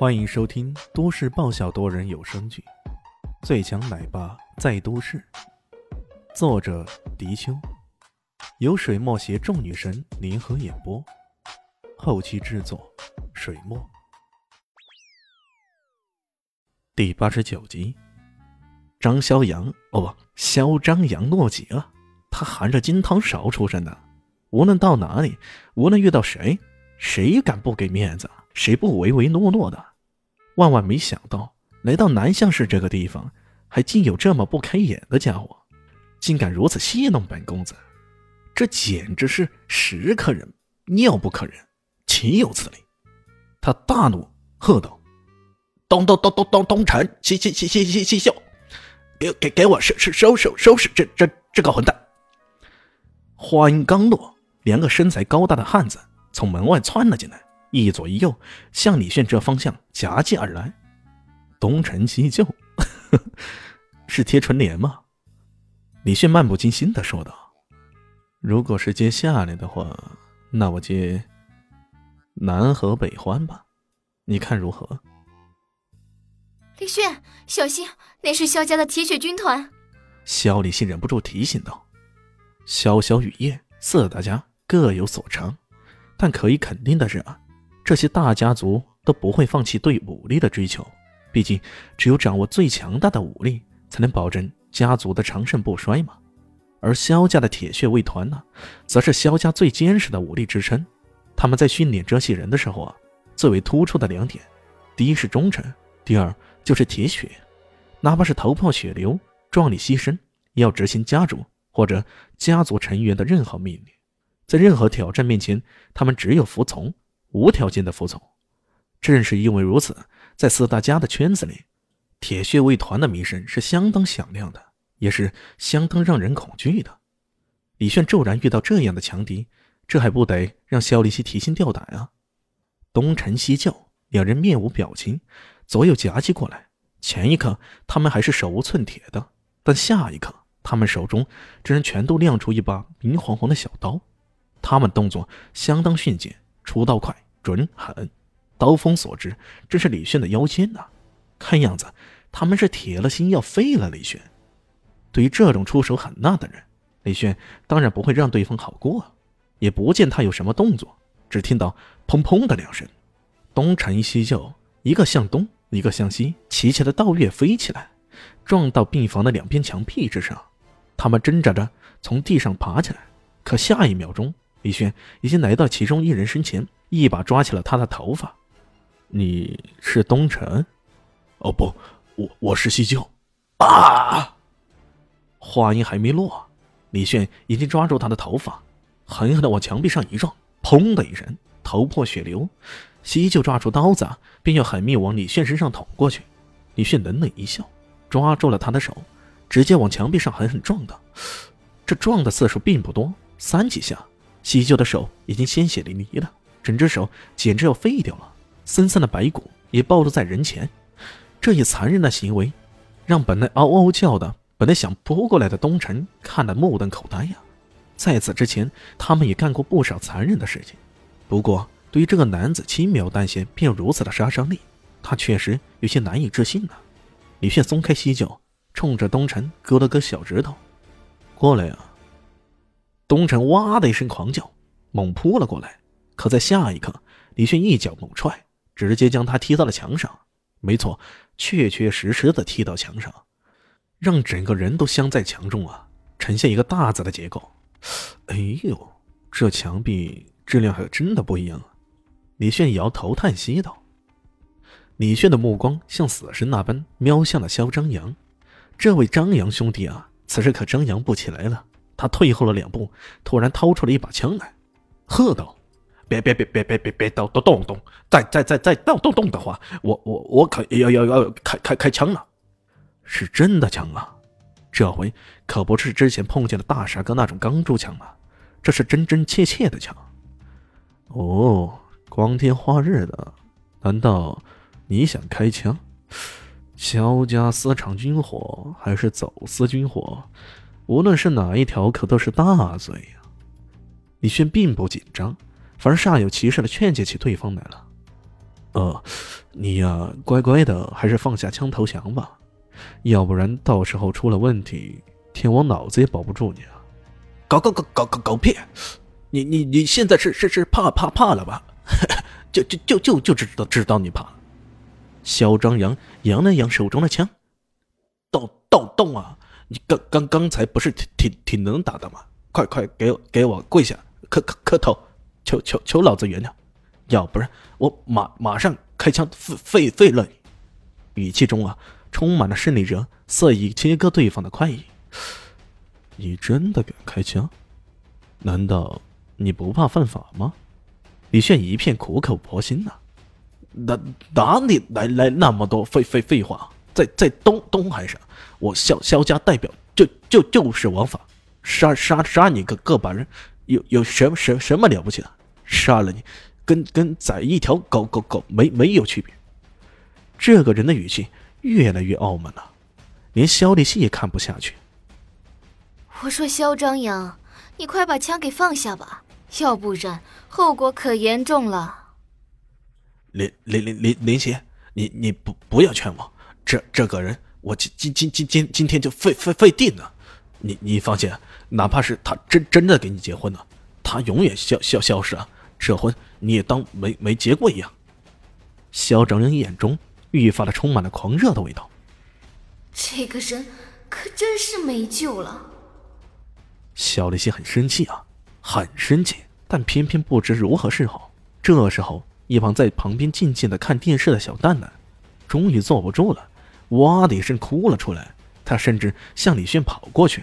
欢迎收听都市爆笑多人有声剧《最强奶爸在都市》，作者：迪秋，由水墨携众女神联合演播，后期制作：水墨。第八十九集，张肖阳哦不，肖张扬诺基啊，他含着金汤勺出身的，无论到哪里，无论遇到谁，谁敢不给面子，谁不唯唯诺诺的。万万没想到，来到南向市这个地方，还竟有这么不开眼的家伙，竟敢如此戏弄本公子，这简直是屎可忍，尿不可忍，岂有此理！他大怒，喝道：“东东东东东东城，西西西西西西秀，给给给我收收收收收拾这这这个混蛋！”话音刚落，两个身材高大的汉子从门外窜了进来。一左一右向李炫这方向夹击而来，东成西就，是贴春联吗？李炫漫不经心的说道：“如果是接下来的话，那我接南河北欢吧，你看如何？”李炫，小心，那是萧家的铁血军团。萧李信忍不住提醒道：“潇潇雨夜，四大家各有所长，但可以肯定的是啊。”这些大家族都不会放弃对武力的追求，毕竟只有掌握最强大的武力，才能保证家族的长盛不衰嘛。而萧家的铁血卫团呢，则是萧家最坚实的武力支撑。他们在训练这些人的时候啊，最为突出的两点，第一是忠诚，第二就是铁血，哪怕是头破血流、壮烈牺牲，也要执行家主或者家族成员的任何命令。在任何挑战面前，他们只有服从。无条件的服从，正是因为如此，在四大家的圈子里，铁血卫团的名声是相当响亮的，也是相当让人恐惧的。李炫骤然遇到这样的强敌，这还不得让肖立熙提心吊胆啊！东沉西就，两人面无表情，左右夹击过来。前一刻他们还是手无寸铁的，但下一刻他们手中竟然全都亮出一把明晃晃的小刀。他们动作相当迅捷。出刀快、准、狠，刀锋所至，正是李炫的腰间呐。看样子，他们是铁了心要废了李炫。对于这种出手狠辣的人，李炫当然不会让对方好过。也不见他有什么动作，只听到砰砰的两声，东沉西就，一个向东，一个向西，齐齐的倒跃飞起来，撞到病房的两边墙壁之上。他们挣扎着从地上爬起来，可下一秒钟。李轩已经来到其中一人身前，一把抓起了他的头发。“你是东城？”“哦不，我我是西舅。”啊！话音还没落，李炫已经抓住他的头发，狠狠的往墙壁上一撞，砰的一声，头破血流。西舅抓住刀子，便要狠命往李炫身上捅过去。李炫冷冷一笑，抓住了他的手，直接往墙壁上狠狠撞的。这撞的次数并不多，三几下。西舅的手已经鲜血淋漓了，整只手简直要废掉了，森森的白骨也暴露在人前。这一残忍的行为，让本来嗷嗷叫的、本来想扑过来的东城看得目瞪口呆呀。在此之前，他们也干过不少残忍的事情，不过对于这个男子轻描淡写便有如此的杀伤力，他确实有些难以置信呢。李炫松开西脚，冲着东城割了割小指头：“过来呀。”东城哇的一声狂叫，猛扑了过来。可在下一刻，李炫一脚猛踹，直接将他踢到了墙上。没错，确确实实的踢到墙上，让整个人都镶在墙中啊，呈现一个大字的结构。哎呦，这墙壁质量还真的不一样啊！李炫摇头叹息道。李炫的目光像死神那般瞄向了肖张扬。这位张扬兄弟啊，此时可张扬不起来了。他退后了两步，突然掏出了一把枪来，喝道：“别别别别别别别动动动动！再再再再动动动的话，我我我可要要要开开开枪了！是真的枪啊！这回可不是之前碰见的大傻哥那种钢珠枪了，这是真真切切的枪。哦，光天化日的，难道你想开枪？萧家私藏军火还是走私军火？”无论是哪一条，可都是大罪呀！李轩并不紧张，反而煞有其事的劝解起对方来了。呃，你呀，乖乖的，还是放下枪投降吧，要不然到时候出了问题，天王老子也保不住你啊！搞搞搞搞搞搞屁！你你你现在是是是怕怕怕了吧？就就就就就知道知道你怕。肖张扬扬了扬手中的枪，动动动啊！你刚刚刚才不是挺挺挺能打的吗？快快给我给我跪下磕磕磕头，求求求老子原谅，要不然我马马上开枪废废废了你！语气中啊，充满了胜利者肆意切割对方的快意。你真的敢开枪？难道你不怕犯法吗？李炫一片苦口婆心呐。哪哪里来来那么多废废废话？在在东东海上，我萧萧家代表就就就是王法，杀杀杀你个个把人，有有什么什什么了不起的？杀了你，跟跟宰一条狗狗狗没没有区别。这个人的语气越来越傲慢了，连肖立新也看不下去。我说肖张扬，你快把枪给放下吧，要不然后果可严重了。林林林林林邪，你你不不要劝我，这这个人我今今今今今今天就废废废定了。你你放心，哪怕是他真真的给你结婚了，他永远消消消失啊，这婚你也当没没结过一样。肖张扬眼中愈发的充满了狂热的味道。这个人可真是没救了。肖立新很生气啊，很生气，但偏偏不知如何是好。这时候。一旁在旁边静静的看电视的小蛋蛋，终于坐不住了，哇的一声哭了出来。他甚至向李炫跑过去。